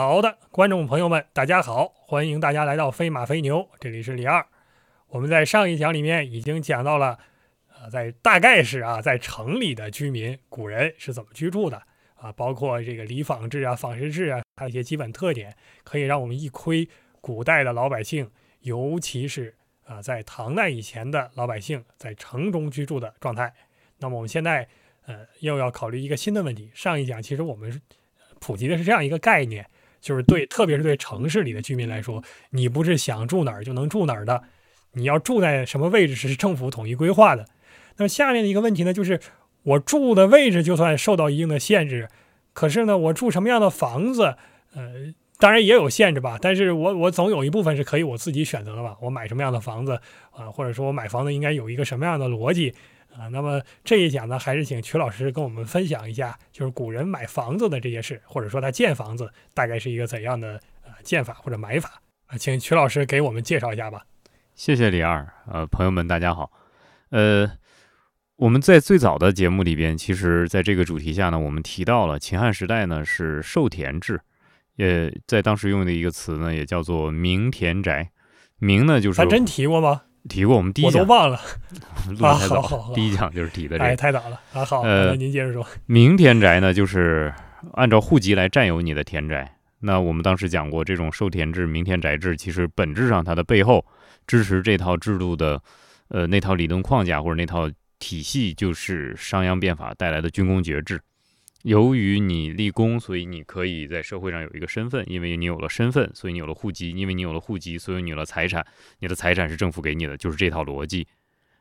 好的，观众朋友们，大家好，欢迎大家来到飞马飞牛，这里是李二。我们在上一讲里面已经讲到了，呃，在大概是啊，在城里的居民，古人是怎么居住的啊，包括这个里坊制啊、坊式制啊，还有一些基本特点，可以让我们一窥古代的老百姓，尤其是啊，在唐代以前的老百姓在城中居住的状态。那么我们现在呃，又要考虑一个新的问题。上一讲其实我们普及的是这样一个概念。就是对，特别是对城市里的居民来说，你不是想住哪儿就能住哪儿的，你要住在什么位置是政府统一规划的。那么下面的一个问题呢，就是我住的位置就算受到一定的限制，可是呢，我住什么样的房子，呃，当然也有限制吧。但是我我总有一部分是可以我自己选择的吧。我买什么样的房子啊，或者说我买房子应该有一个什么样的逻辑。啊，那么这一讲呢，还是请曲老师跟我们分享一下，就是古人买房子的这些事，或者说他建房子大概是一个怎样的呃建法或者买法啊，请曲老师给我们介绍一下吧。谢谢李二，呃，朋友们大家好，呃，我们在最早的节目里边，其实在这个主题下呢，我们提到了秦汉时代呢是授田制，也在当时用的一个词呢，也叫做明田宅，明呢就是，咱真提过吗？提过，我们第一讲我都忘了 啊，好好，第一讲就是提的这个，哎，太早了啊。好，呃，您接着说。明田宅呢，就是按照户籍来占有你的田宅。那我们当时讲过，这种授田制、明田宅制，其实本质上它的背后支持这套制度的，呃，那套理论框架或者那套体系，就是商鞅变法带来的军功爵制。由于你立功，所以你可以在社会上有一个身份，因为你有了身份，所以你有了户籍，因为你有了户籍，所以你有了财产，你的财产是政府给你的，就是这套逻辑。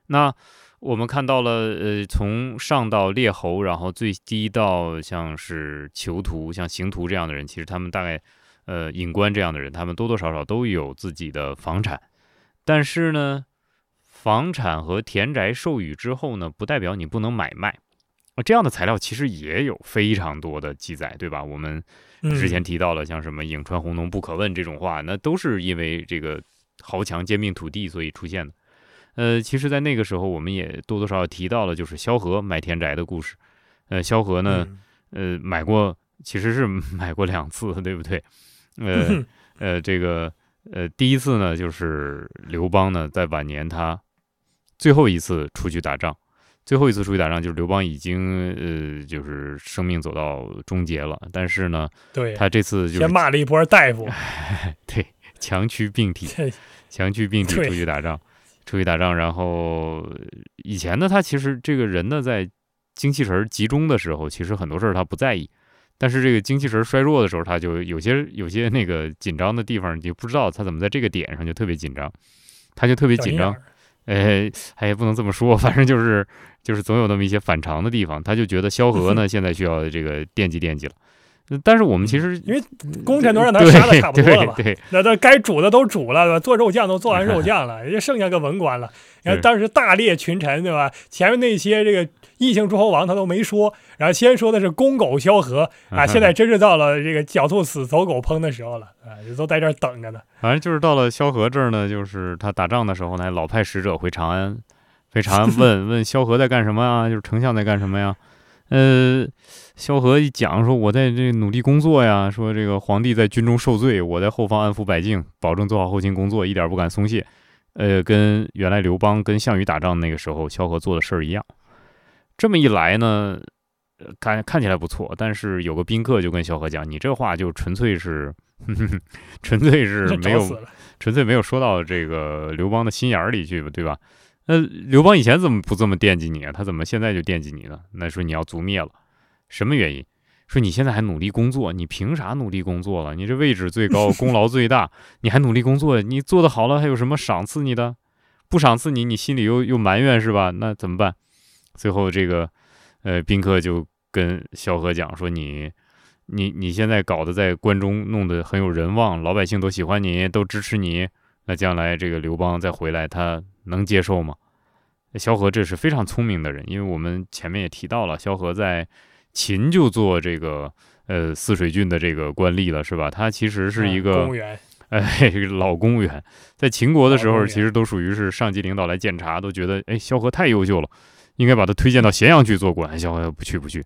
那我们看到了，呃，从上到列侯，然后最低到像是囚徒、像刑徒这样的人，其实他们大概，呃，隐官这样的人，他们多多少少都有自己的房产，但是呢，房产和田宅授予之后呢，不代表你不能买卖。这样的材料其实也有非常多的记载，对吧？我们之前提到了像什么“颍川红农不可问”这种话，那都是因为这个豪强兼并土地所以出现的。呃，其实，在那个时候，我们也多多少少提到了，就是萧何买田宅的故事。呃，萧何呢，呃，买过，其实是 买过两次，对不对？呃呃，这个呃，第一次呢，就是刘邦呢，在晚年他最后一次出去打仗。最后一次出去打仗，就是刘邦已经呃，就是生命走到终结了。但是呢，对他这次就先骂了一波大夫，对，强驱病体，强驱病体出去打仗，出去打仗。然后以前呢，他其实这个人呢，在精气神集中的时候，其实很多事儿他不在意。但是这个精气神衰弱的时候，他就有些有些那个紧张的地方，你就不知道他怎么在这个点上就特别紧张，他就特别紧张。哎，哎也不能这么说，反正就是。就是总有那么一些反常的地方，他就觉得萧何呢现在需要这个惦记惦记了。但是我们其实因为功臣都让他杀的差不多了那他该煮的都煮了，对吧？做肉酱都做完肉 酱了，人家剩下个文官了。然后当时大列群臣，对吧？前面那些这个异姓诸侯王他都没说，然后先说的是公狗萧何啊，现在真是到了这个狡兔死走狗烹的时候了啊，都在这儿等着呢。反正就是到了萧何这儿呢，就是他打仗的时候呢，老派使者回长安。非常 问问萧何在干什么啊？就是丞相在干什么呀？呃，萧何一讲说，我在这努力工作呀。说这个皇帝在军中受罪，我在后方安抚百姓，保证做好后勤工作，一点不敢松懈。呃，跟原来刘邦跟项羽打仗那个时候，萧何做的事儿一样。这么一来呢，看看起来不错，但是有个宾客就跟萧何讲：“你这话就纯粹是，纯粹是没有，纯粹没有说到这个刘邦的心眼里去，对吧？”那刘邦以前怎么不这么惦记你啊？他怎么现在就惦记你了？那说你要族灭了，什么原因？说你现在还努力工作，你凭啥努力工作了？你这位置最高，功劳最大，你还努力工作？你做的好了，还有什么赏赐你的？不赏赐你，你心里又又埋怨是吧？那怎么办？最后这个，呃，宾客就跟萧何讲说：“你，你你现在搞得在关中弄得很有人望，老百姓都喜欢你，都支持你。那将来这个刘邦再回来，他。”能接受吗？萧何这是非常聪明的人，因为我们前面也提到了，萧何在秦就做这个呃泗水郡的这个官吏了，是吧？他其实是一个公务员，哎，老公务员，在秦国的时候，其实都属于是上级领导来检查，都觉得哎，萧何太优秀了，应该把他推荐到咸阳去做官。萧何不去，不去，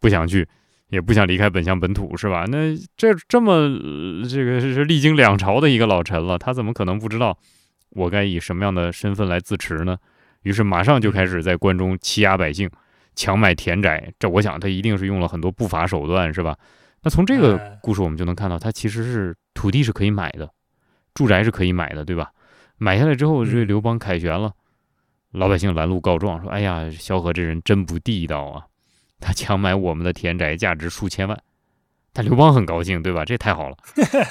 不想去。也不想离开本乡本土，是吧？那这这么、呃这个是历经两朝的一个老臣了，他怎么可能不知道我该以什么样的身份来自持呢？于是马上就开始在关中欺压百姓，强买田宅。这我想他一定是用了很多不法手段，是吧？那从这个哎故事我们就能看到，他其实是土地是可以买的，住宅是可以买的，对吧？买下来之后，这嗯刘邦凯旋了，老百姓拦路告状说：“哎呀，萧何这人真不地道啊！他强买我们的田宅，价值数千万。”但刘邦很高兴，对吧？这太好了，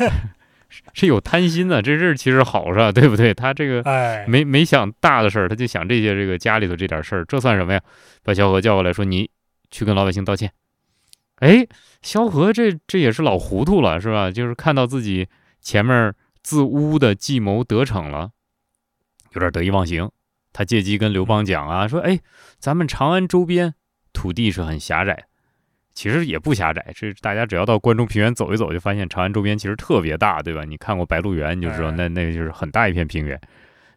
是是有贪心的，这事儿其实好是吧？对不对？他这个哎，没没想大的事儿，他就想这些这个家里头这点事儿，这算什么呀？把萧何叫过来说：“你去跟老百姓道歉。”哎，萧何这这也是老糊涂了，是吧？就是看到自己前面自污的计谋得逞了，有点得意忘形。他借机跟刘邦讲啊，说：“哎，咱们长安周边土地是很狭窄，其实也不狭窄，这大家只要到关中平原走一走，就发现长安周边其实特别大，对吧？你看过《白鹿原》，你就知道哎那那就是很大一片平原。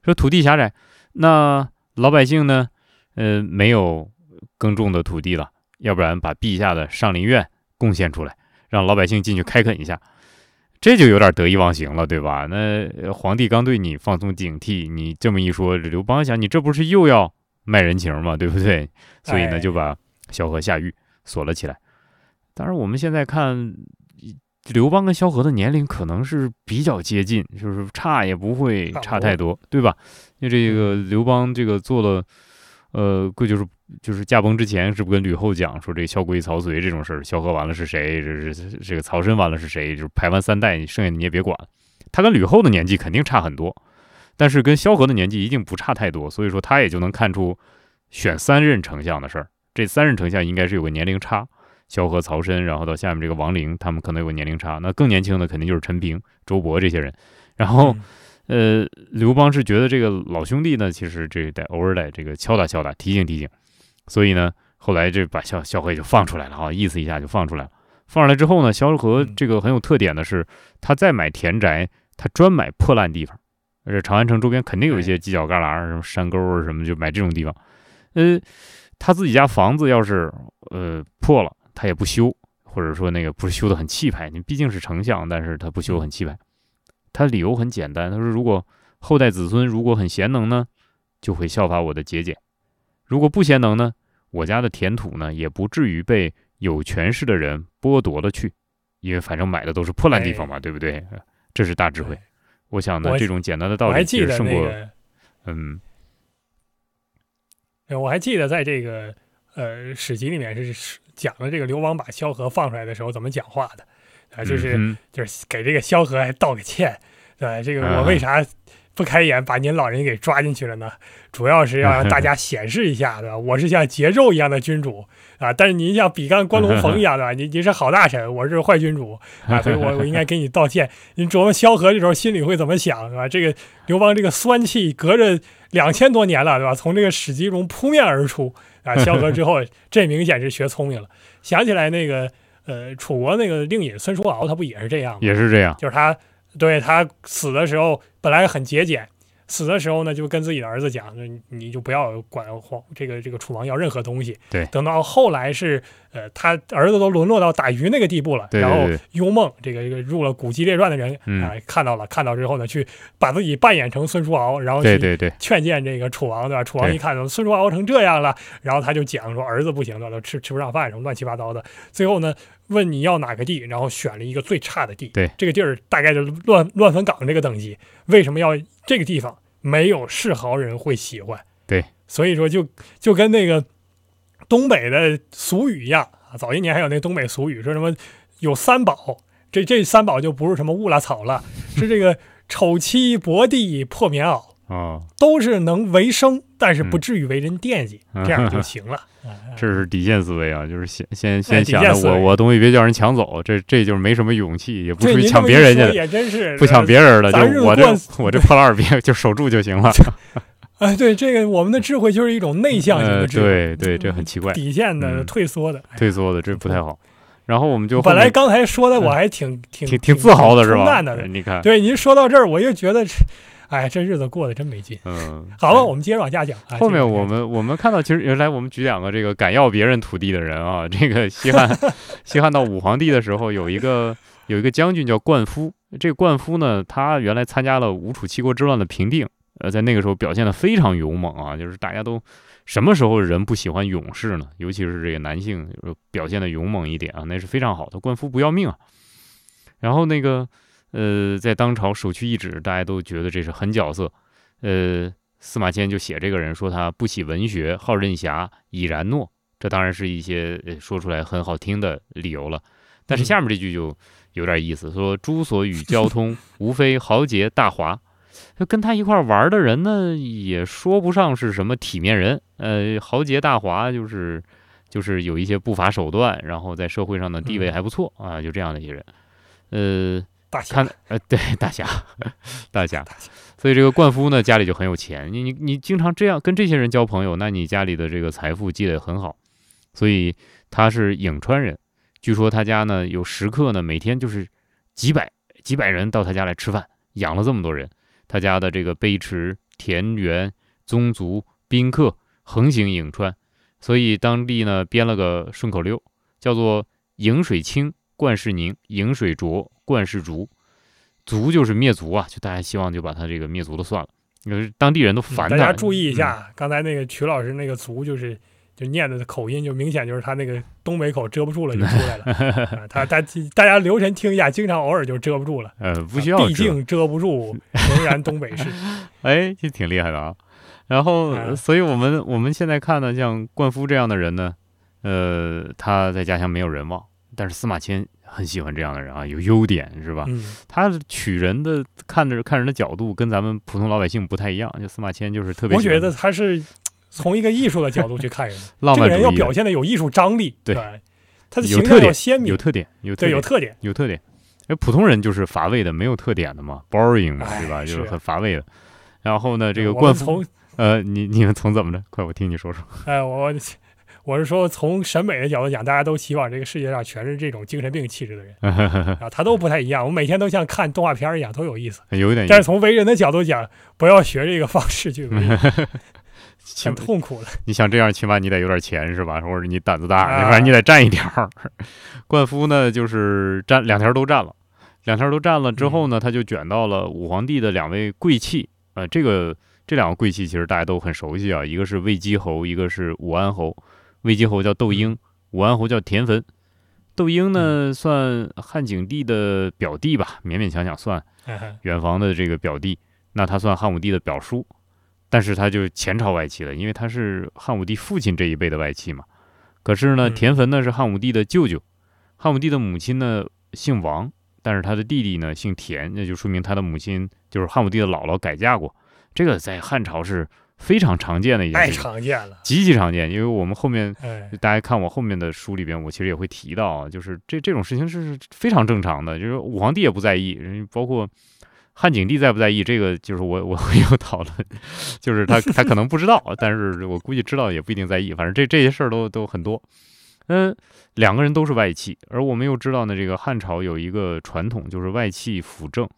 说土地狭窄，那老百姓呢，呃，没有耕种的土地了，要不然把陛下的上林苑贡献出来，让老百姓进去开垦一下。”这就有点得意忘形了，对吧？那呃皇帝刚对你放松警惕，你这么一说，刘邦想，你这不是又要卖人情嘛？对不对？所以呢，哎就把萧何下狱锁了起来。当然，我们现在看刘邦跟萧何的年龄可能是比较接近，就是差也不会差太多，对吧？因为这个刘邦这个做了，呃，估就是就是驾崩之前，是不是跟吕后讲说这萧规曹随这种事儿，萧何完了是谁？这是这个曹参完了是谁？就是排完三代，剩下的你也别管。他跟吕后的年纪肯定差很多，但是跟萧何的年纪一定不差太多，所以说他也就能看出选三任丞相的事儿。这三任丞相应该是有个年龄差，萧何、曹参，然后到下面这个王陵，他们可能有个年龄差。那更年轻的肯定就是陈平、周勃这些人。然后，呃，刘邦是觉得这个老兄弟呢，其实这得偶尔得这个敲打敲打，提醒提醒。所以呢，后来这把萧萧何就放出来了啊，意思一下就放出来了。放出来之后呢，萧何嗯这个很有特点的是，他再买田宅，他专买破烂地方。而且长安城周边肯定有一些犄角旮旯儿、什么山沟儿什么，就买这种地方。呃，他自己家房子要是呃破了，他也不修，或者说那个不是修的很气派，你毕竟是丞相，但是他不修很气派。他理由很简单，他说如果后代子孙如果很贤能呢，就会效法我的节俭；如果不贤能呢，我家的田土呢也不至于被有权势的人剥夺了去，因为反正买的都是破烂地方嘛，对不对？这是大智慧。我想呢，这种简单的道理其记得那实胜过，个，嗯呃我还记得在这个呃史籍里面是是讲了这个刘邦把萧何放出来的时候怎么讲话的啊，就是、嗯就是给这个萧何还道个歉，对吧？这个啊我为啥不开眼把您老人给抓进去了呢？主要是要让大家显示一下，对吧？我是像桀纣一样的君主啊，但是您像比干关龙逢一样，对吧？您您是好大臣，我是坏君主啊，所以我我应该给你道歉。您琢磨萧何这时候心里会怎么想，对吧？这个刘邦这个酸气隔着两千多年了，对吧？从这个史记中扑面而出啊，萧何之后，这明显是学聪明了。想起来那个呃，楚国那个令尹孙叔敖，他不也是这样吗？也是这样，就是他对他死的时候本来很节俭，死的时候呢就跟自己的儿子讲，你你就不要管皇这个这个楚王要任何东西。对等到后来是呃他儿子都沦落到打鱼那个地步了，对对然后幽梦这个这个入了古籍列传的人啊、嗯看到了，看到之后呢，去把自己扮演成孙叔敖，然后去对对对，劝谏这个楚王，对吧？楚王一看孙叔敖成这样了，然后他就讲说儿子不行，对吧？吃吃不上饭什么乱七八糟的。最后呢，问你要哪个地，然后选了一个最差的地。对，这个地儿大概就是乱乱坟岗这个等级。为什么要这个地方？没有世豪人会喜欢。对，所以说就就跟那个东北的俗语一样啊，早些年还有那东北俗语说什么有三宝，这这三宝就不是什么物啦草了，是这个丑妻薄地破棉袄。啊，都是能为生，但是不嗯至于为人惦记，这样就行了。这是底线思维啊，就是先先哎先想着我我东西别叫人抢走，这这就是没什么勇气，也不对，属于抢别人家的，也真是不抢别人的，就我这我这破烂儿别就守住就行了。哎，对这个我们的智慧就是一种内向型呃，的智慧，对对，这很奇怪，底线的、嗯退缩的。哎退缩的这不太好。然后我们就本来刚才说的我还挺挺挺挺自豪的是吧？的。你看，对，您说到这儿，我又觉得，哎，这日子过得真没劲。嗯，好吧，我们接着往下讲。啊后面我们我们看到，其实原来我们举两个这个敢要别人土地的人啊，这个西汉 西汉到武皇帝的时候，有一个有一个将军叫灌夫，这个灌夫呢，他原来参加了吴楚七国之乱的平定，呃，在那个时候表现的非常勇猛啊，就是大家都什么时候人不喜欢勇士呢？尤其是这个男性表现的勇猛一点啊，那是非常好的。灌夫不要命啊，然后那个呃，在当朝首屈一指，大家都觉得这是狠角色，呃。司马迁就写这个人说他不喜文学，好任侠，以然诺。这当然是一些呃说出来很好听的理由了。但是嗯下面这句就有点意思，说诸所与交通，无非豪杰大华。就跟他一块玩的人呢，也说不上是什么体面人。呃，豪杰大华就是就是有一些不法手段，然后在社会上的地位嗯还不错啊，就这样的一些人。呃，大侠看，呃，对，大侠，大侠大侠。所以这个灌夫呢，家里就很有钱。你你你经常这样跟这些人交朋友，那你家里的这个财富积累很好。所以他是颍川人，据说他家呢有食客呢，每天就是几百几百人到他家来吃饭，养了这么多人。他家的这个碑池、田园、宗族、宾客横行颍川，所以当地呢编了个顺口溜，叫做“颍水清，冠世宁；颍水浊，冠世浊”。族就是灭族啊，就大家希望就把他这个灭族了算了，因为当地人都烦他。大家注意一嗯下，刚才那个曲老师那个“族”就是就念的口音，就明显就是他那个东北口遮不住了就出来了。啊他他大家留神听一下，经常偶尔就遮不住了。呃，不啊需要遮毕竟遮不住，仍然东北是。哎，这挺厉害的啊。然后，啊所以我们我们现在看呢，像灌夫这样的人呢，呃，他在家乡没有人望，但是司马迁很喜欢这样的人啊，有优点是吧？嗯，他取人的看着看人的角度跟咱们普通老百姓不太一样，就司马迁就是特别我觉得他是从一个艺术的角度去看人 这个人要表现的有艺术张力，对吧他的形象要鲜明有，特点，有特对，点，有特点。有特点。哎，普通人就是乏味的，没有特点的嘛，boring 嘛，哎对吧？就是是很乏味的。然后呢，这个我灌夫，呃，你你们从怎么着？快，我听你说说。哎，我我是说从审美的角度讲，大家都希望这个世界上全是这种精神病气质的人 啊，他都不太一样。我每天都像看动画片一样，都有意思。有点，但是从为人的角度讲，不要学这个方式去为人，起 很痛苦的。你想这样，起码你得有点钱是吧？或者你胆子大，你反正你得占一条儿。灌夫呢，就是占两条都占了，两条都占了之后呢，他就卷到了武皇帝的两位贵戚。呃，这个这两个贵戚其实大家都很熟悉啊，一个是魏姬侯，一个是武安侯。魏姬侯叫窦婴，武安侯叫田汾。窦婴呢，算汉景帝的表弟吧，勉勉强强算。哎远房的这个表弟，那他算汉武帝的表叔，但是他就前朝外戚了，因为他是汉武帝父亲这一辈的外戚嘛。可是呢，嗯田汾呢是汉武帝的舅舅，汉武帝的母亲呢姓王，但是他的弟弟呢姓田，那就说明他的母亲就是汉武帝的姥姥改嫁过。这个在汉朝是非常常见的一件事情，常见了。极其常见。因为我们后面哎，大家看我后面的书里边，我其实也会提到啊，就是这这种事情是非常正常的，就是武皇帝也不在意，包括汉景帝在不在意，这个就是我我会有讨论，就是他他可能不知道，但是我估计知道也不一定在意，反正这这些事儿都都很多。嗯，两个人都是外戚，而我们又知道呢，这个汉朝有一个传统，就是外戚辅政。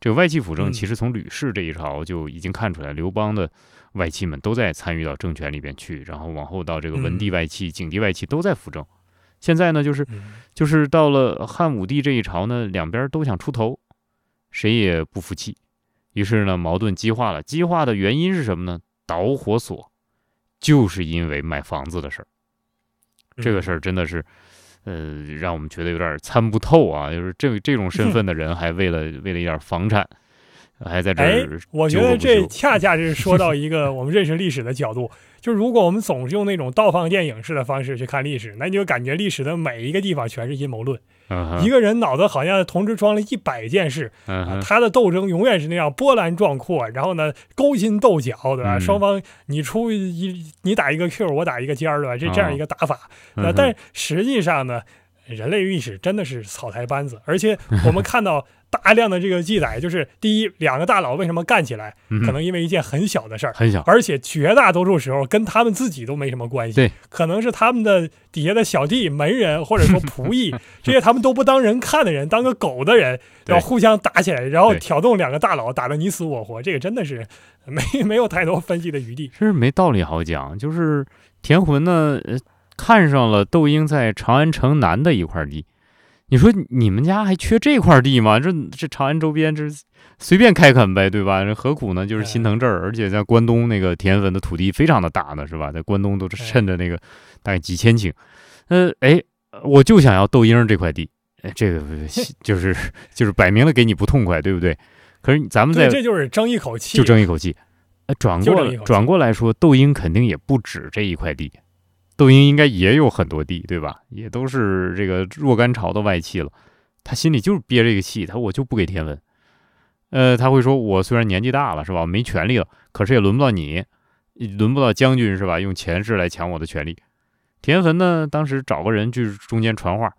这个外戚辅政，嗯其实从吕氏这一朝就已经看出来，刘邦的外戚们都在参与到政权里边去，然后往后到这个文帝嗯外戚、景帝外戚都在辅政。现在呢，就是嗯就是到了汉武帝这一朝呢，两边都想出头，谁也不服气，于是呢，矛盾激化了。激化的原因是什么呢？导火索就是因为买房子的事儿。这个事儿，儿真的是，呃，让我们觉得有点参不透啊。就是这这种身份的人，还为了为了一点房产，还在这哎儿，我觉得这休恰恰是说到一个我们认识历史的角度。就如果我们总是用那种倒放电影式的方式去看历史，那你就感觉历史的每一个地方全是阴谋论。一个人脑子好像同时装了一百件事，他的斗争永远是那样波澜壮阔，然后呢勾心斗角，对吧？嗯双方你出一你打一个 Q，我打一个尖儿，对吧？这这样一个打法，对吧？嗯哼但实际上呢，人类历史真的是草台班子，而且 我们看到大量的这个记载，就是第一，两个大佬为什么干起来，嗯。可能因为一件很小的事儿，很小，而且绝大多数时候跟他们自己都没什么关系，对，可能是他们的底下的小弟、门人或者说仆役，这些他们都不当人看的人，当个狗的人，对。要互相打起来，然后挑动两个大佬，打得你死我活，这个真的是没没有太多分析的余地。其实没道理好讲，就是田魂呢，呃，看上了窦婴在长安城南的一块地。你说你们家还缺这块地吗？这这长安周边这随便开垦呗，对吧？这何苦呢？就是心疼这儿，而且在关东那个田汾的土地非常的大呢，是吧？在关东都是趁着那个大概几千顷。呃，哎，我就想要窦婴这块地，哎，这个 就是就是摆明了给你不痛快，对不对？可是咱们，在这就是争一口气，就争一口气。呃，转过转过来说，窦婴肯定也不止这一块地，窦婴应该也有很多地，对吧？也都是这个若干朝的外戚了。他心里就是憋这个气，他我就不给田文。呃，他会说，我虽然年纪大了，是吧？没权利了，可是也轮不到你，轮不到将军，是吧？用权势来抢我的权利。田汾呢，当时找个人就是中间传话，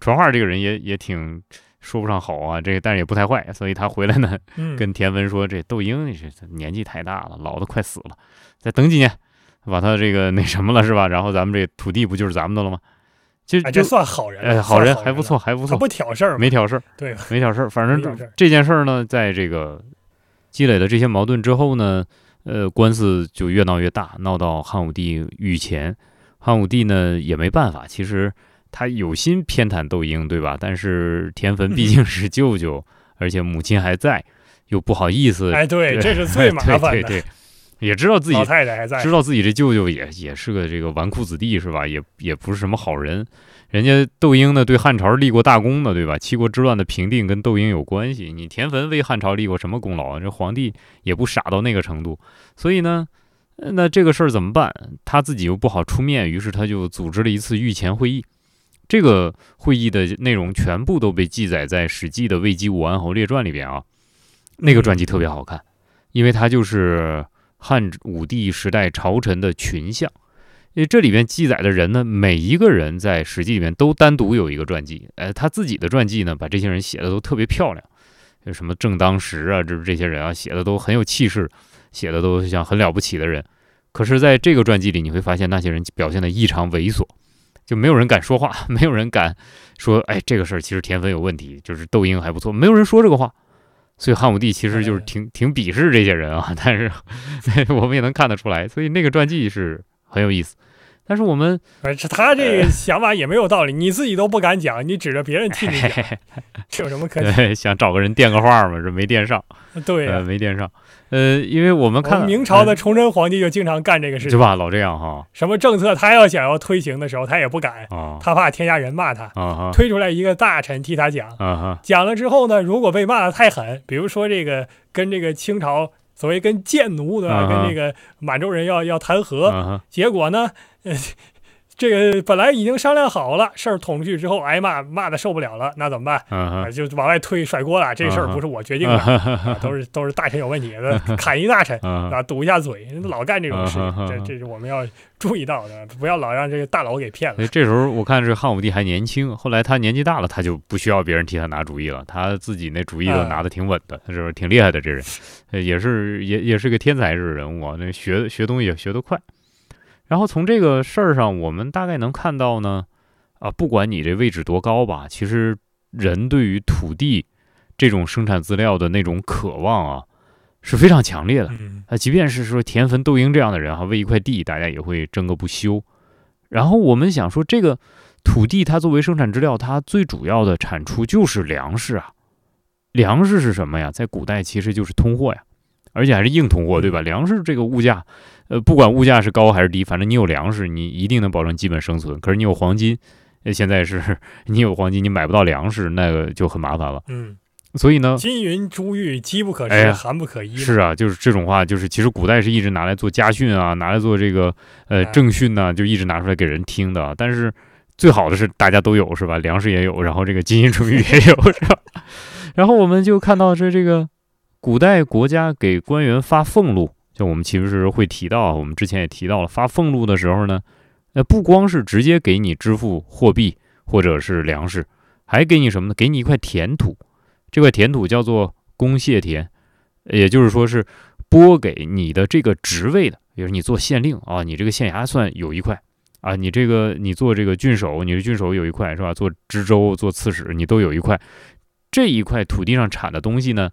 传话这个人也也挺说不上好啊，这个但是也不太坏，所以他回来呢，嗯，跟田文说：“这窦婴这年纪太大了，老的快死了，再等几年，把他这个那什么了是吧？然后咱们这土地不就是咱们的了吗？就哎，就这算好人了，哎，好人还不错，还不错，不挑事儿，没挑事儿，对？没挑事儿。反正这件事儿呢，在这个积累了这些矛盾之后呢，呃，官司就越闹越大，闹到汉武帝御前。汉武帝呢也没办法，其实他有心偏袒窦婴，对吧？但是田汾毕竟是舅舅，而且母亲还在，又不好意思，哎，对，对这是最 麻烦的。对对对，也知道自己老太太还在知，道自己这舅舅也也是个这个纨绔子弟是吧？也也不是什么好人。人家窦婴呢对汉朝立过大功的，对吧？七国之乱的平定跟窦婴有关系。你田汾为汉朝立过什么功劳啊？这皇帝也不傻到那个程度。所以呢，呃那这个事儿怎么办？他自己又不好出面，于是他就组织了一次御前会议。这个会议的内容全部都被记载在《史记》的《魏姬武安侯列传》里边啊。那个传记特别好看，因为它就是汉武帝时代朝臣的群像。因为这里面记载的人呢，每一个人在《史记》里面都单独有一个传记。呃，他自己的传记呢，把这些人写的都特别漂亮，有什么正当时啊，这这些人啊，写的都很有气势，写的都像很了不起的人。可是，在这个传记里，你会发现那些人表现的异常猥琐，就没有人敢说话，没有人敢说，哎，这个事儿其实田汾有问题，就是窦婴还不错，没有人说这个话。所以汉武帝其实就是挺挺鄙视这些人啊，但是我们也能看得出来，所以那个传记是很有意思。但是我们他这个想法也没有道理，你自己都不敢讲，你指着别人替你讲，这有什么可想找个人垫个话嘛，这没垫上，对没垫上。呃，因为我们我看们明朝的呃崇祯皇帝就经常干这个事情，是吧，老这样哈。什么政策他要想要推行的时候，他也不敢，啊。他怕天下人骂他，推出来一个大臣替他讲，讲了之后呢，如果被骂的太狠，比如说这个跟这个清朝所谓跟贱奴对吧，啊哈。跟这个满洲人要要谈和，结果呢，呃，这个本来已经商量好了，事儿捅出去之后挨骂，骂的受不了了，那怎么办？就往外推甩锅了，这事儿不是我决定的，都是都是大臣有问题，砍一大臣。啊啊，堵一下嘴，老干这种事情，这这是我们要注意到的，不要老让这个大佬给骗了。这时候我看是汉武帝还年轻，后来他年纪大了，他就不需要别人替他拿主意了，他自己那主意都啊拿的挺稳的，他是不是挺厉害的？这人，呃也是也也是个天才式人物啊，那学学东西也学得快。然后从这个事儿上，我们大概能看到呢，啊，不管你这位置多高吧，其实人对于土地这种生产资料的那种渴望啊，是非常强烈的。嗯，啊，即便是说田汾、窦婴这样的人哈，为一块地，大家也会争个不休。然后我们想说，这个土地它作为生产资料，它最主要的产出就是粮食啊。粮食是什么呀？在古代其实就是通货呀，而且还是硬通货，对吧？粮食这个物价，呃，不管物价是高还是低，反正你有粮食，你一定能保证基本生存。可是你有黄金，呃，现在是 你有黄金，你买不到粮食，那个就很麻烦了。嗯，所以呢，金云珠玉，机不可失，哎寒不可依。是啊，就是这种话，就是其实古代是一直拿来做家训啊，拿来做这个呃哎政训呐、就一直拿出来给人听的。但是最好的是大家都有是吧？粮食也有，然后这个金银珠玉也有是吧？然后我们就看到这这个古代国家给官员发俸禄，就我们其实会提到，我们之前也提到了，发俸禄的时候呢，呃，不光是直接给你支付货币或者是粮食，还给你什么呢？给你一块田土，这块田土叫做公谢田，也就是说是拨给你的这个职位的，比如你做县令啊，你这个县衙算有一块啊，你这个你做这个郡守，你的郡守有一块是吧？做知州、做刺史，你都有一块。这一块土地上产的东西呢，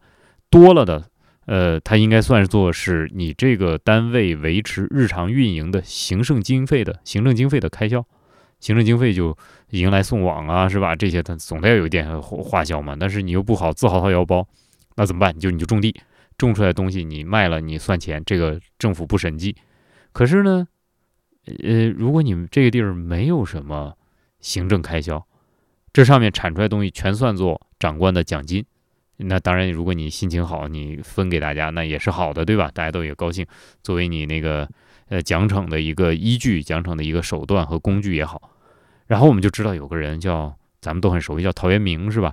多了的。呃，它应该算作是你这个单位维持日常运营的行政经费的行政经费的开销，行政经费就迎来送往啊，是吧？这些它总得要有一点花销嘛。但是你又不好自掏腰包，那怎么办？你就你就种地，种出来东西你卖了你算钱，这个政府不审计。可是呢，呃，如果你们这个地儿没有什么行政开销，这上面产出来东西全算作长官的奖金。那当然，如果你心情好，你分给大家，那也是好的，对吧？大家都也高兴，作为你那个呃奖惩的一个依据，奖惩的一个手段和工具也好。然后我们就知道有个人叫咱们都很熟悉，叫陶渊明，是吧？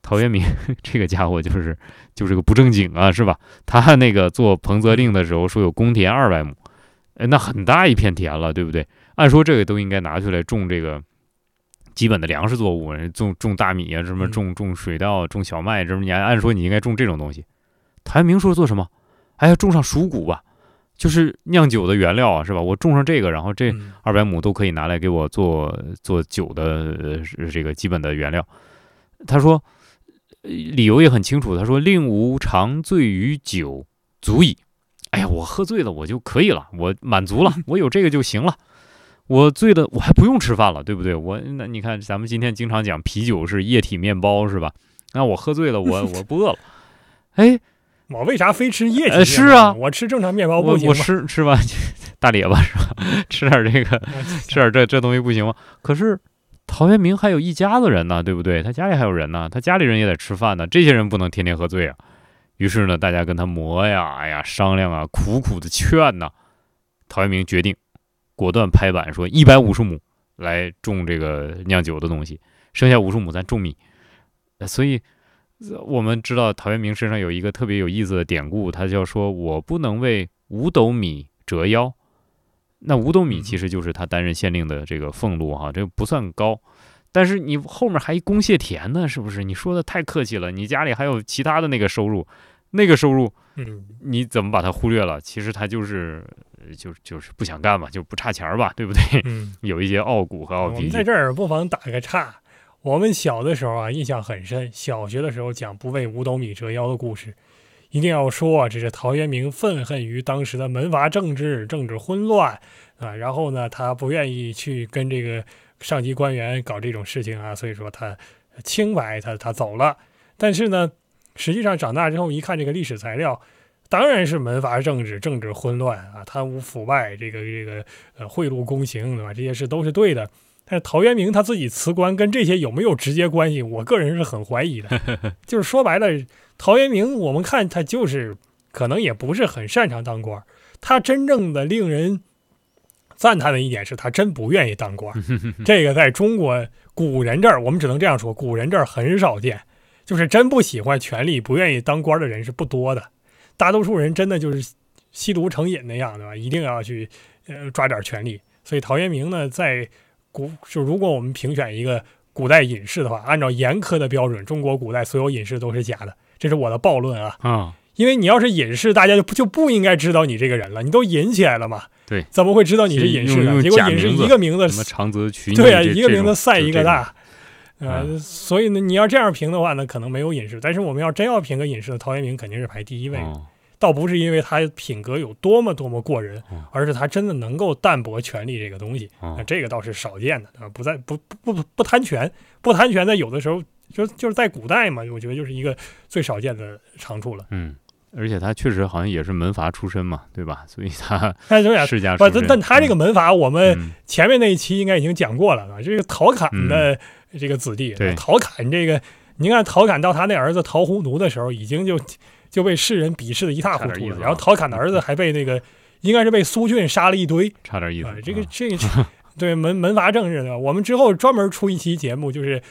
陶渊明 这个家伙就是就是个不正经啊，是吧？他那个做彭泽令的时候说有公田二百亩，哎，那很大一片田了，对不对？按说这个都应该拿出来种这个。基本的粮食作物，种种大米啊，什么种种水稻、种小麦，什么你按说你应该种这种东西。陶渊明说做什么？哎呀，种上熟谷吧，就是酿酒的原料啊，是吧？我种上这个，然后这二百亩都可以拿来给我做做酒的这个基本的原料。他说理由也很清楚，他说令吾长醉于酒，足矣。哎呀，我喝醉了，我就可以了，我满足了，我有这个就行了。我醉的我还不用吃饭了，对不对？我那你看，咱们今天经常讲啤酒是液体面包，是吧？那我喝醉了，我 我不饿了。哎，我为啥非吃液体？是啊，我吃正常面包不行吗？我吃吃完 大列巴是吧？吃点这个，吃点这这东西不行吗？可是陶渊明还有一家子人呢，对不对？他家里还有人呢，他家里人也得吃饭呢。这些人不能天天喝醉啊。于是呢，大家跟他磨呀，哎呀，商量啊，苦苦的劝呐。陶渊明决定。果断拍板说：“一百五十亩来种这个酿酒的东西，剩下五十亩咱种米。”所以我们知道陶渊明身上有一个特别有意思的典故，他叫说：“我不能为五斗米折腰。”那五斗米其实就是他担任县令的这个俸禄哈，这不算高。但是你后面还一公谢田呢，是不是？你说的太客气了，你家里还有其他的那个收入，那个收入，嗯，你怎么把它忽略了？其实他就是。就就是不想干嘛，就不差钱儿吧，对不对？嗯，有一些傲骨和傲脾气。我们在这儿不妨打个岔。我们小的时候啊，印象很深。小学的时候讲不为五斗米折腰的故事，一定要说这是陶渊明愤恨于当时的门阀政治，政治混乱啊。然后呢，他不愿意去跟这个上级官员搞这种事情啊，所以说他清白，他他走了。但是呢，实际上长大之后一看这个历史材料。当然是门阀政治，政治混乱啊，贪污腐败，这个这个呃贿赂公行，对吧？这些事都是对的。但是陶渊明他自己辞官，跟这些有没有直接关系？我个人是很怀疑的。就是说白了，陶渊明我们看他就是可能也不是很擅长当官。他真正的令人赞叹的一点是他真不愿意当官。这个在中国古人这儿，我们只能这样说，古人这儿很少见，就是真不喜欢权力、不愿意当官的人是不多的。大多数人真的就是吸毒成瘾那样的吧，一定要去呃抓点权力。所以陶渊明呢，在古就如果我们评选一个古代隐士的话，按照严苛的标准，中国古代所有隐士都是假的，这是我的暴论啊。啊，因为你要是隐士，大家就不就不应该知道你这个人了，你都隐起来了嘛。对，怎么会知道你是隐士呢？结果隐士一个名字什么长泽曲对啊，一个名字赛一个大。呃，所以呢，你要这样评的话呢，可能没有隐士。但是我们要真要评个隐士，陶渊明肯定是排第一位。倒不是因为他品格有多么多么过人，而是他真的能够淡泊权力这个东西。那这个倒是少见的啊，不在不不不不贪权，不贪权在有的时候就就是在古代嘛，我觉得就是一个最少见的长处了。嗯，而且他确实好像也是门阀出身嘛，对吧？所以他 世家不，但但他这个门阀，我们前面那一期应该已经讲过了啊。这个陶侃的这个子弟，陶侃这个，您看陶侃到他那儿子陶胡奴的时候，已经就。就被世人鄙视的一塌糊涂了。然后陶侃的儿子还被那个，应该是被苏峻杀了一堆，差点意思。这个这个 对门门阀政治的，我们之后专门出一期节目，就是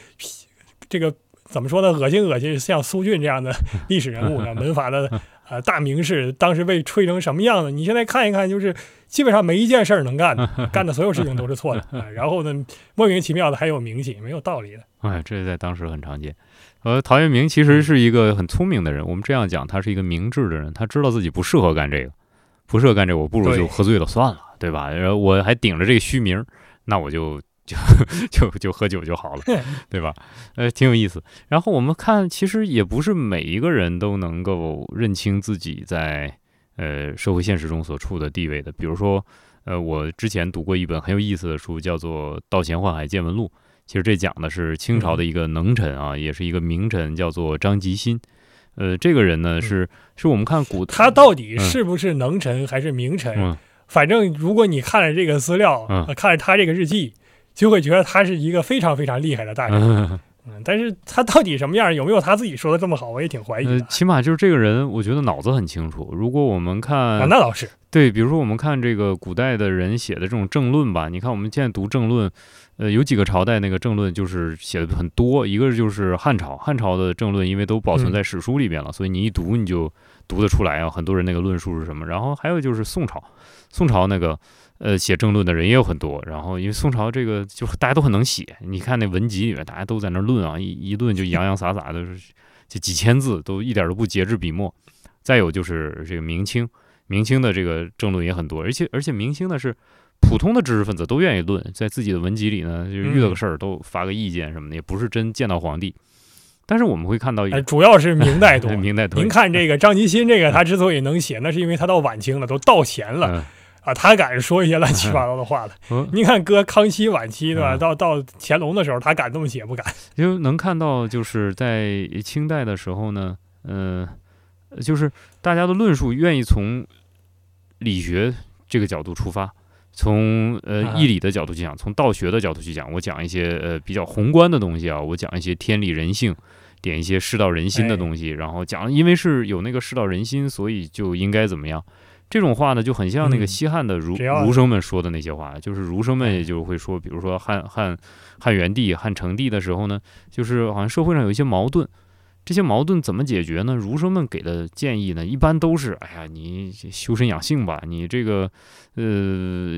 这个怎么说呢？恶心恶心，像苏峻这样的历史人物呢，门阀的呃大名士，当时被吹成什么样子？你现在看一看，就是基本上没一件事儿能干的，干的所有事情都是错的。啊然后呢，莫名其妙的还有名气，没有道理的。哎，这在当时很常见。呃，陶渊明其实是一个很聪明的人，我们这样讲，他是一个明智的人，他知道自己不适合干这个，不适合干这个，我不如就喝醉了算了，对吧？然后我还顶着这个虚名儿，那我就就 就就喝酒就好了，对吧？呃，挺有意思。然后我们看，其实也不是每一个人都能够认清自己在呃社会现实中所处的地位的。比如说，呃，我之前读过一本很有意思的书，叫做《道贤宦海见闻录》。其实这讲的是清朝的一个能臣啊，也是一个名臣，叫做张吉新。呃，这个人呢是是我们看古他到底是不是能臣还是名臣？嗯反正如果你看了这个资料，看了他这个日记，就会觉得他是一个非常非常厉害的大人。嗯嗯，但是他到底什么样，有没有他自己说的这么好，我也挺怀疑呃，的。起码就是这个人，我觉得脑子很清楚。如果我们看啊，那倒是，对，比如说我们看这个古代的人写的这种政论吧，你看我们现在读政论，呃，有几个朝代那个政论就是写的很多，一个就是汉朝，汉朝的政论因为都保存嗯在史书里边了，所以你一读你就读得出来啊，很多人那个论述是什么。然后还有就是宋朝，宋朝那个呃写政论的人也有很多，然后因为宋朝这个就大家都很能写，你看那文集里面大家都在那论啊，一一论就洋洋洒洒的，就几千字，都一点都不节制笔墨。再有就是这个明清。明清的这个政论也很多，而且而且明清呢是普通的知识分子都愿意论，在自己的文集里呢，就是遇到个事儿都发个意见什么的，也不是真见到皇帝。但是我们会看到主要是明代多。明代多您看这个张吉新，这个他之所以能写，那是因为他到晚清了，都到钱了、嗯啊，他敢说一些乱七八糟的话了。嗯您看，搁康熙晚期对吧？嗯到到乾隆的时候，他敢这么写不敢？就能看到，就是在清代的时候呢，嗯、就是大家的论述愿意从理学这个角度出发，从呃啊义理的角度去讲，从道学的角度去讲。我讲一些呃比较宏观的东西啊，我讲一些天理人性，点一些世道人心的哎东西，然后讲，因为是有那个世道人心，所以就应该怎么样。这种话呢，就很像那个嗯。西汉的儒、儒生们说的那些话，就是儒生们哎也就会说，比如说汉汉汉元帝、汉成帝的时候呢，就是好像社会上有一些矛盾，这些矛盾怎么解决呢？儒生们给的建议呢，一般都是，哎呀，你修身养性吧，你这个呃，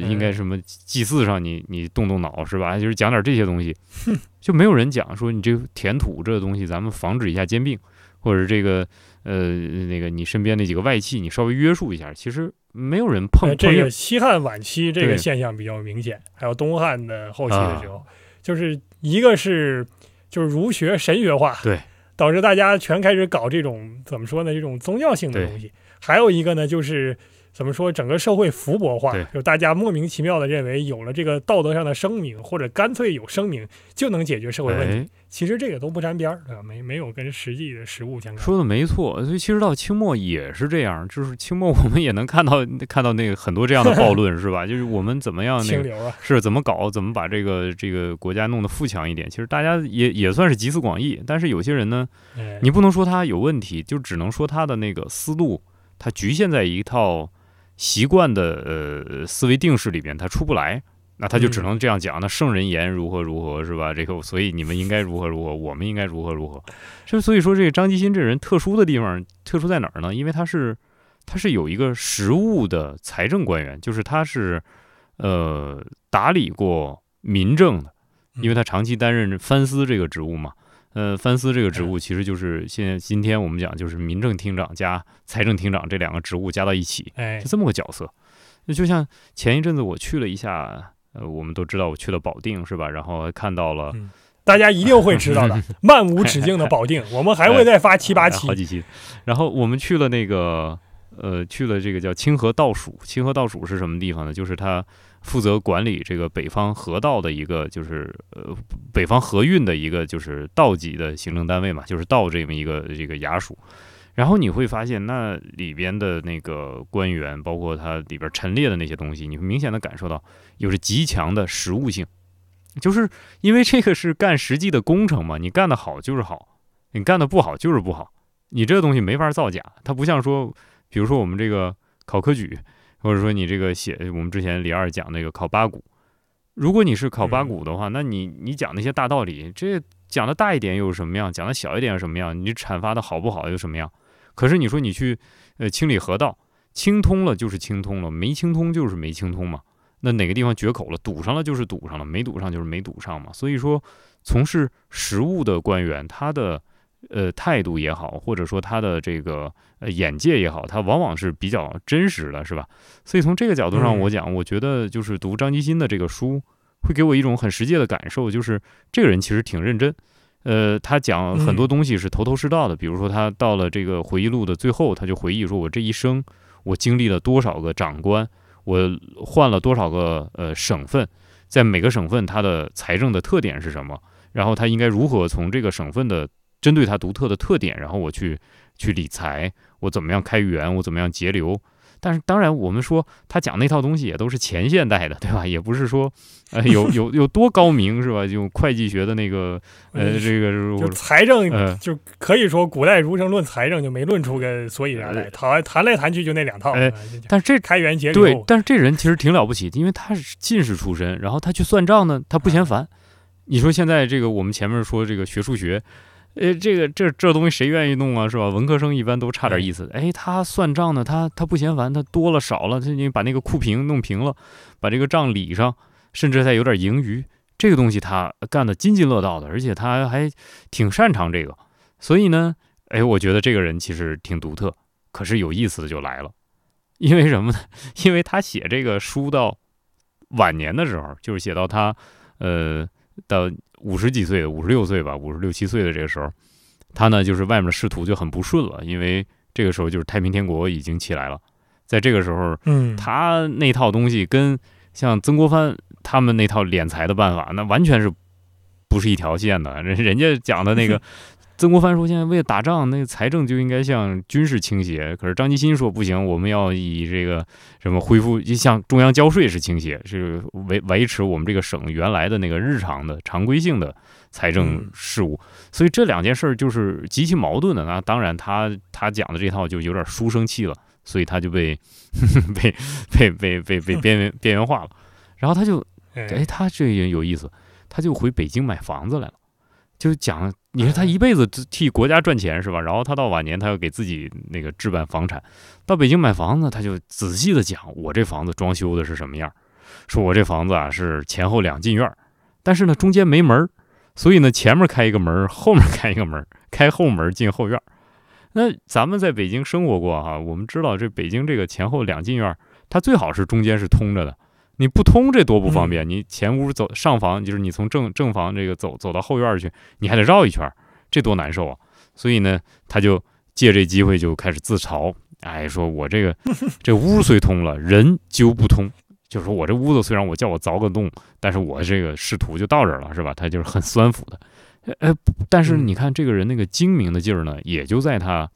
应该什么祭祀上你你动动脑是吧？就是讲点这些东西，就没有人讲说你这个填土这个东西，咱们防止一下兼并，或者这个呃那个你身边那几个外戚，你稍微约束一下。其实没有人碰呃这个西汉晚期这个现象比较明显，还有东汉的后期的时候，就是一个是就是儒学神学化，对，导致大家全开始搞这种怎么说呢？这种宗教性的东西。还有一个呢，就是怎么说，整个社会福薄化，就大家莫名其妙的认为有了这个道德上的声明，或者干脆有声明就能解决社会问题。哎，其实这个都不沾边儿，对吧？没没有跟实际的实物相关。说的没错，所以其实到清末也是这样，就是清末我们也能看到看到那个很多这样的暴论，是吧？就是我们怎么样那个清流啊，是怎么搞，怎么把这个这个国家弄得富强一点。其实大家也也算是集思广益，但是有些人呢，哎你不能说他有问题，就只能说他的那个思路，他局限在一套习惯的呃思维定式里边，他出不来。那他就只嗯能这样讲，那圣人言如何如何是吧？这个所以你们应该如何如何，我们应该如何如何。这所以说这个张吉新这人特殊的地方，特殊在哪儿呢？因为他是他是有一个实务的财政官员，就是他是呃打理过民政的，因为他长期担任藩司这个职务嘛。呃，藩司这个职务其实就是现在今天我们讲就是民政厅长加财政厅长这两个职务加到一起，哎是，这么个角色。那就像前一阵子我去了一下，呃，我们都知道我去了保定是吧？然后还看到了嗯大家一定会知道的，漫无止境的保定，我们还会再发七八期哎好。几期。然后我们去了那个呃，去了这个叫清河道署。清河道署是什么地方呢？就是它负责管理这个北方河道的一个，就是呃北方河运的一个就是道级的行政单位嘛，就是道这么一个这个衙署。然后你会发现，那里边的那个官员，包括它里边陈列的那些东西，你会明显的感受到有着极强的实务性，就是因为这个是干实际的工程嘛，你干得好就是好，你干得不好就是不好，你这个东西没法造假。它不像说，比如说我们这个考科举，或者说你这个写我们之前李二讲那个考八股，如果你是考八股的话，那你你讲那些大道理，这讲的大一点又什么样？讲的小一点又什么样？你阐发的好不好又什么样？可是你说你去呃清理河道，清通了就是清通了，没清通就是没清通嘛。那哪个地方决口了，堵上了就是堵上了，没堵上就是没堵上嘛。所以说，从事实务的官员，他的呃态度也好，或者说他的这个呃眼界也好，他往往是比较真实的，是吧？所以从这个角度上，我讲，我觉得就是读张吉新的这个书，会给我一种很实际的感受，就是这个人其实挺认真。呃，他讲很多东西是头头是道的，比如说他到了这个回忆录的最后，他就回忆说：“我这一生，我经历了多少个长官。”我换了多少个呃省份，在每个省份它的财政的特点是什么？然后他应该如何从这个省份的针对它独特的特点，然后我去去理财，我怎么样开源，我怎么样节流？但是当然，我们说他讲那套东西也都是前现代的，对吧？也不是说，呃，有有有多高明，是吧？就会计学的那个，呃，这个就财政，就可以说古代儒生论财政就没论出个所以然来，谈谈来谈去就那两套。哎，但是这开源节流，对，但是这人其实挺了不起，因为他是进士出身，然后他去算账呢，他不嫌烦。你说现在这个我们前面说这个学数学。呃，这个这这东西谁愿意弄啊，是吧？文科生一般都差点意思。哎，他算账呢，他他不嫌烦，他多了少了，他你把那个库平弄平了，把这个账理上，甚至再有点盈余，这个东西他干的津津乐道的，而且他还挺擅长这个。所以呢，哎，我觉得这个人其实挺独特。可是有意思的就来了，因为什么呢？因为他写这个书到晚年的时候，就是写到他呃到。五十几岁，五十六岁吧，五十六七岁的这个时候，他呢就是外面的仕途就很不顺了，因为这个时候就是太平天国已经起来了，在这个时候，嗯，他那套东西跟像曾国藩他们那套敛财的办法，那完全是不是一条线的，人人家讲的那个。曾国藩说：“现在为了打仗，那个财政就应该向军事倾斜。可是张吉新说不行，我们要以这个什么恢复，向中央交税是倾斜，是维维持我们这个省原来的那个日常的常规性的财政事务。所以这两件事儿就是极其矛盾的。那当然，他他讲的这套就有点书生气了，所以他就被 被被被被被边缘边缘化了。然后他就哎，他这也有意思，他就回北京买房子来了。”就讲，你说他一辈子替国家赚钱是吧？然后他到晚年，他要给自己那个置办房产，到北京买房子，他就仔细的讲，我这房子装修的是什么样？说我这房子啊是前后两进院，但是呢中间没门，所以呢前面开一个门，后面开一个门，开后门进后院。那咱们在北京生活过哈，我们知道这北京这个前后两进院，它最好是中间是通着的。你不通这多不方便！你前屋走上房，就是你从正正房这个走走到后院去，你还得绕一圈，这多难受啊！所以呢，他就借这机会就开始自嘲，哎，说我这个 这屋虽通了，人究不通。就是说我这屋子虽然我叫我凿个洞，但是我这个仕途就到这儿了，是吧？他就是很酸腐的。呃，但是你看这个人那个精明的劲儿呢，也就在他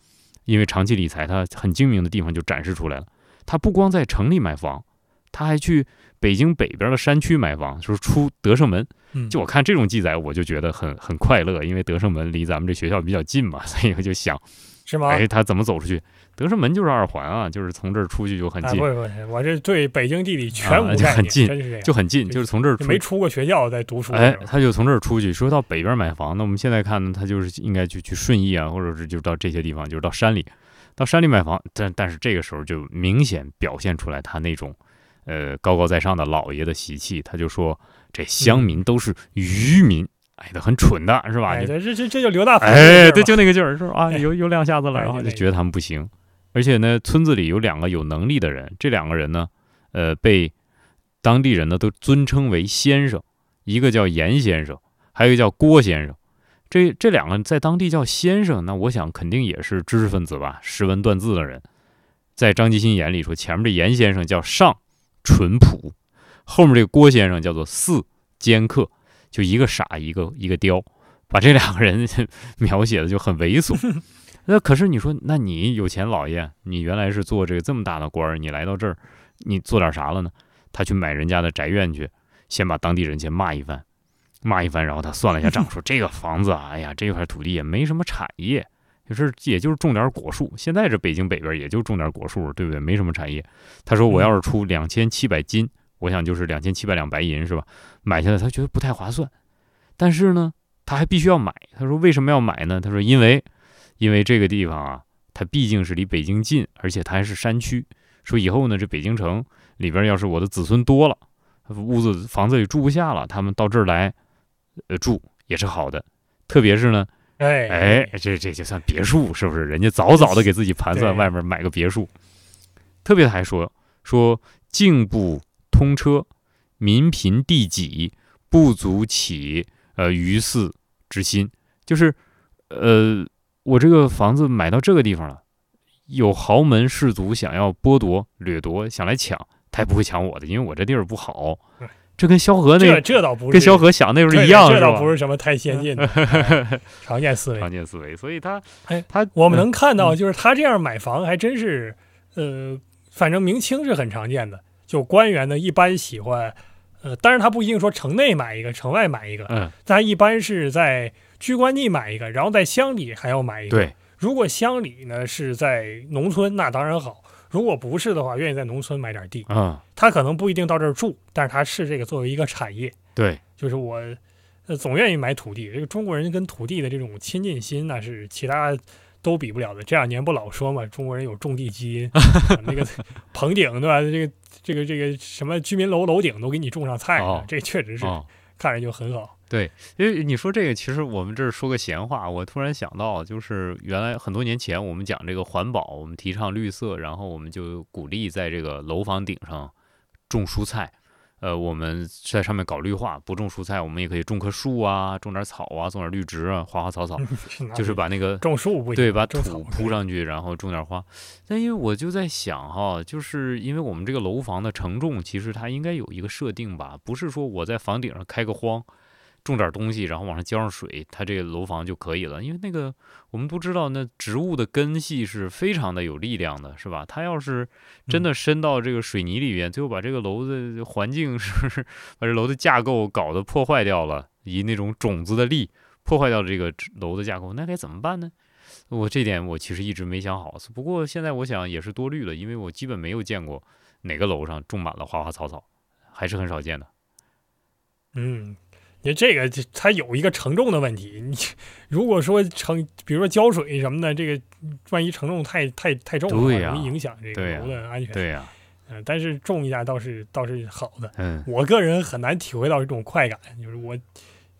因为长期理财，他很精明的地方就展示出来了。他不光在城里买房，他还去。北京北边的山区买房，就是出德胜门。就我看这种记载，我就觉得很很快乐，因为德胜门离咱们这学校比较近嘛，所以我就想，是吗？哎，他怎么走出去？德胜门就是二环啊，就是从这儿出去就很近。不不，我这对北京地理全无概念，真是就很近，就是从这儿没出过学校在读书。哎，他就从这儿出去，说到北边买房。那我们现在看呢，他就是应该去去顺义啊，或者是就到这些地方，就是到山里，到山里买房。但但是这个时候就明显表现出来他那种。呃，高高在上的老爷的习气，他就说这乡民都是愚民，哎，都很蠢的，是吧？哎这这这就刘大，哎，对，就那个劲儿，是吧？啊，有有两下子了，然后就觉得他们不行。而且呢，村子里有两个有能力的人，这两个人呢，呃，被当地人呢都尊称为先生，一个叫严先生，还有一个叫郭先生。这这两个在当地叫先生，那我想肯定也是知识分子吧，识文断字的人。在张吉新眼里说，前面这严先生叫上。淳朴，后面这个郭先生叫做四尖刻，就一个傻一个一个刁，把这两个人 描写的就很猥琐。那可是你说，那你有钱老爷，你原来是做这个这么大的官儿，你来到这儿，你做点啥了呢？他去买人家的宅院去，先把当地人先骂一番，骂一番，然后他算了一下账，说这个房子，哎呀，这块土地也没什么产业。就是也就是种点果树，现在这北京北边也就种点果树，对不对？没什么产业。他说我要是出两千七百斤，我想就是两千七百两白银是吧？买下来他觉得不太划算。但是呢，他还必须要买。他说为什么要买呢？他说因为因为这个地方啊，它毕竟是离北京近，而且它还是山区。说以后呢，这北京城里边要是我的子孙多了，屋子房子里住不下了，他们到这儿来呃住也是好的。特别是呢，哎哎，这这就算别墅是不是？人家早早的给自己盘算外面买个别墅。特别还说说境不通车，民贫地瘠，不足起呃于祀之心。就是呃，我这个房子买到这个地方了，有豪门士族想要剥夺、掠夺，想来抢，他也不会抢我的，因为我这地儿不好对。这跟萧何那这个这倒不是跟萧何想那时候一样，这倒？不是什么太先进的哎 常见思维。常见思维，所以他哎他我们嗯能看到，嗯就是他这样买房，还真是，呃，反正明清是很常见的。就官员呢，一般喜欢，呃，当然他不一定说城内买一个，城外买一个，嗯他一般是在居官地买一个，然后在乡里还要买一个。对，如果乡里呢是在农村，那当然好；如果不是的话，愿意在农村买点地，啊他可能不一定到这儿住，但是他是这个作为一个产业，对就是我，呃，总愿意买土地。这个中国人跟土地的这种亲近心，那是其他都比不了的。这两年不老说嘛，中国人有种地基因，啊 那个棚顶对吧？这个这个这个什么居民楼楼顶都给你种上菜了，哦这确实是、哦。看着就很好。因为你说这个，其实我们这儿说个闲话，我突然想到，就是原来很多年前我们讲这个环保，我们提倡绿色，然后我们就鼓励在这个楼房顶上种蔬菜。呃，我们在上面搞绿化，不种蔬菜，我们也可以种棵树啊，种点草啊，种点绿植啊，花花草草，就是把那个种树不，对，把土铺上去，然后种点花。但因为我就在想哈，就是因为我们这个楼房的承重，其实它应该有一个设定吧，不是说我在房顶上开个荒，种点东西，然后往上浇上水，它这个楼房就可以了。因为那个我们都知道，那植物的根系是非常的有力量的，是吧？它要是真的伸到这个水泥里边，最后把这个楼的环境 是把这楼的架构搞得破坏掉了，以那种种子的力破坏掉这个楼的架构，那该怎么办呢？我这点我其实一直没想好，不过现在我想也是多虑了，因为我基本没有见过哪个楼上种满了花花草草，还是很少见的。嗯，你这个这它有一个承重的问题。你如果说承，比如说浇水什么的，这个万一承重太太太重的话，容易影响这个楼的安全。对呀、嗯、但是重一下倒是倒是好的。嗯我个人很难体会到这种快感，就是我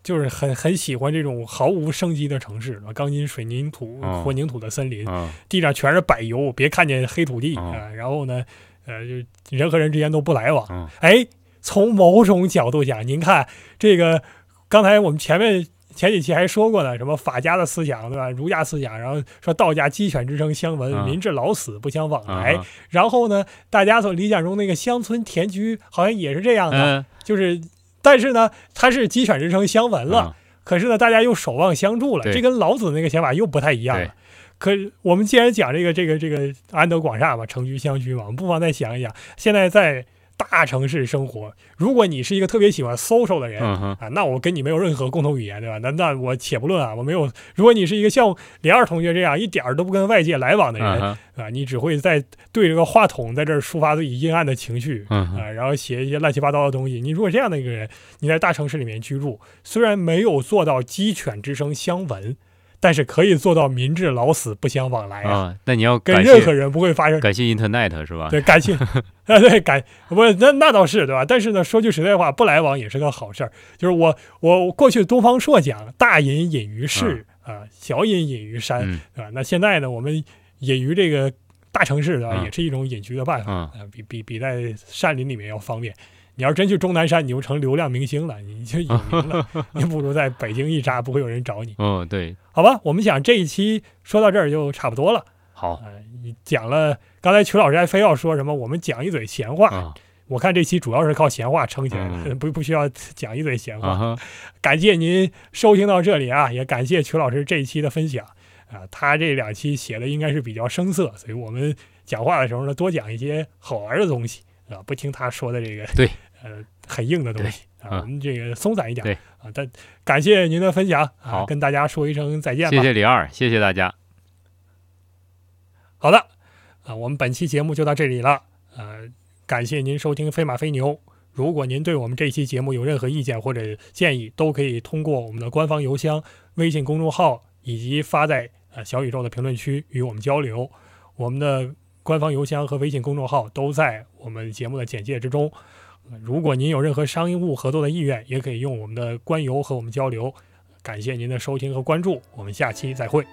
就是很很喜欢这种毫无生机的城市，钢筋水泥土、哦混凝土的森林，嗯地上全是柏油，别看见黑土地啊、哦然后呢，呃，就人和人之间都不来往。嗯哎，从某种角度讲，您看这个，刚才我们前面前几期还说过呢，什么法家的思想对吧？儒家思想，然后说道家鸡犬之声相闻，嗯民至老死不相往来。嗯然后呢，大家所理想中那个乡村田居好像也是这样的，嗯就是，但是呢，它是鸡犬之声相闻了，嗯可是呢，大家又守望相助了，这跟老子那个想法又不太一样了。可我们既然讲这个这个这个安得广厦嘛，城居乡居嘛，我们不妨再想一想，现在在大城市生活，如果你是一个特别喜欢 social 的人。嗯啊，那我跟你没有任何共同语言，对吧？那那我且不论啊，我没有。如果你是一个像李二同学这样一点儿都不跟外界来往的人、嗯啊，你只会在对着个话筒在这儿抒发自己阴暗的情绪，嗯啊，然后写一些乱七八糟的东西。你如果这样的一个人，你在大城市里面居住，虽然没有做到鸡犬之声相闻，但是可以做到民至老死不相往来啊，啊，那你要跟任何人不会发生。感谢 Internet 是吧？对，感谢啊，对感不那那倒是对吧？但是呢，说句实在话，不来往也是个好事儿。就是我我过去东方朔讲，大隐隐于市啊，小隐隐于山，嗯对吧？那现在呢，我们隐于这个大城市，对吧？嗯也是一种隐居的办法。嗯啊，比比比在山林里面要方便。你要真去终南山，你就成流量明星了，你就有名了。你不如在北京一扎，不会有人找你，哦对，好吧？我们想这一期说到这儿就差不多了。好啊、你讲了，刚才曲老师还非要说什么，我们讲一嘴闲话。啊我看这期主要是靠闲话撑起来的，嗯 不不需要讲一嘴闲话。啊感谢您收听到这里啊，也感谢曲老师这一期的分享啊。他这两期写的应该是比较生涩，所以我们讲话的时候呢，多讲一些好玩的东西啊，不听他说的这个对，呃，很硬的东西啊，嗯我们这个松散一点对啊。但感谢您的分享啊，好跟大家说一声再见吧。谢谢李二，谢谢大家。好的啊，我们本期节目就到这里了，呃，感谢您收听《飞马飞牛》，如果您对我们这期节目有任何意见或者建议，都可以通过我们的官方邮箱、微信公众号以及发在呃小宇宙的评论区与我们交流。我们的官方邮箱和微信公众号都在我们节目的简介之中。如果您有任何商务合作的意愿，也可以用我们的官邮和我们交流。感谢您的收听和关注，我们下期再会。